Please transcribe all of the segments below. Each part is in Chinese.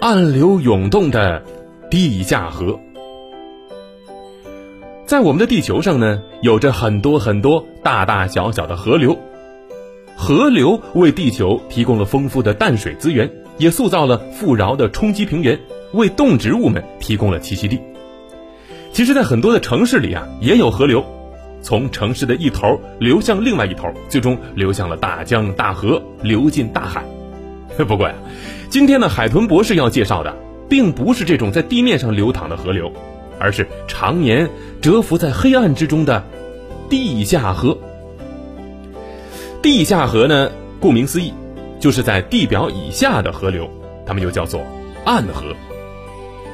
暗流涌动的地下河。在我们的地球上呢，有着很多很多大大小小的河流，河流为地球提供了丰富的淡水资源，也塑造了富饶的冲积平原，为动植物们提供了栖息地。其实，在很多的城市里啊，也有河流，从城市的一头流向另外一头，最终流向了大江大河，流进大海。不过呀，今天呢，海豚博士要介绍的，并不是这种在地面上流淌的河流。而是常年蛰伏在黑暗之中的地下河。地下河呢，顾名思义，就是在地表以下的河流，它们又叫做暗河。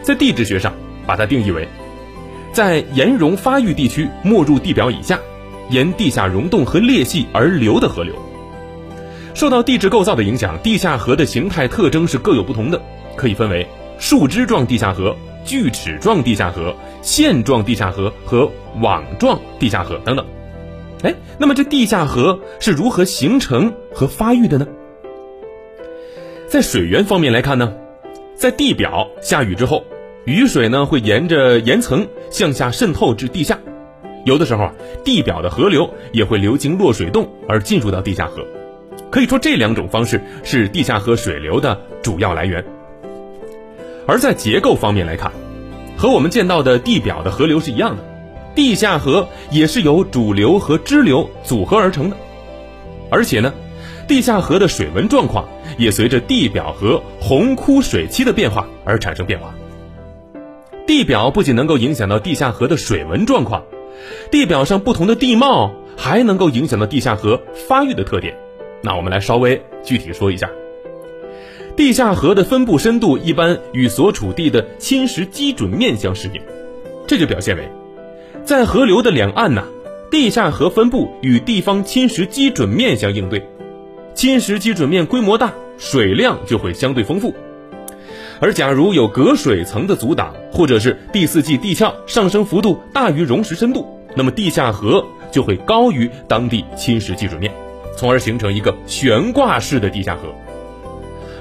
在地质学上，把它定义为在岩溶发育地区没入地表以下，沿地下溶洞和裂隙而流的河流。受到地质构造的影响，地下河的形态特征是各有不同的，可以分为树枝状地下河。锯齿状地下河、线状地下河和网状地下河等等。哎，那么这地下河是如何形成和发育的呢？在水源方面来看呢，在地表下雨之后，雨水呢会沿着岩层向下渗透至地下，有的时候啊，地表的河流也会流经落水洞而进入到地下河。可以说，这两种方式是地下河水流的主要来源。而在结构方面来看，和我们见到的地表的河流是一样的，地下河也是由主流和支流组合而成的，而且呢，地下河的水文状况也随着地表和洪枯水期的变化而产生变化。地表不仅能够影响到地下河的水文状况，地表上不同的地貌还能够影响到地下河发育的特点。那我们来稍微具体说一下。地下河的分布深度一般与所处地的侵蚀基准面相适应，这就表现为，在河流的两岸呢，地下河分布与地方侵蚀基准面相应对，侵蚀基准面规模大，水量就会相对丰富。而假如有隔水层的阻挡，或者是第四纪地壳上升幅度大于溶蚀深度，那么地下河就会高于当地侵蚀基准面，从而形成一个悬挂式的地下河。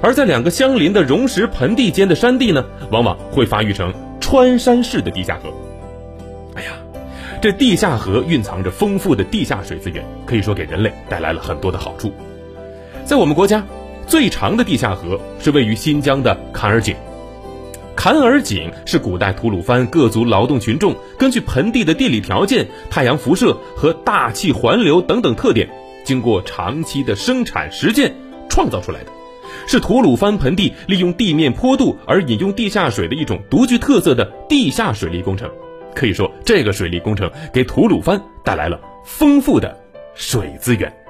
而在两个相邻的溶蚀盆地间的山地呢，往往会发育成穿山式的地下河。哎呀，这地下河蕴藏着丰富的地下水资源，可以说给人类带来了很多的好处。在我们国家，最长的地下河是位于新疆的坎儿井。坎儿井是古代吐鲁番各族劳动群众根据盆地的地理条件、太阳辐射和大气环流等等特点，经过长期的生产实践创造出来的。是吐鲁番盆地利用地面坡度而引用地下水的一种独具特色的地下水利工程，可以说这个水利工程给吐鲁番带来了丰富的水资源。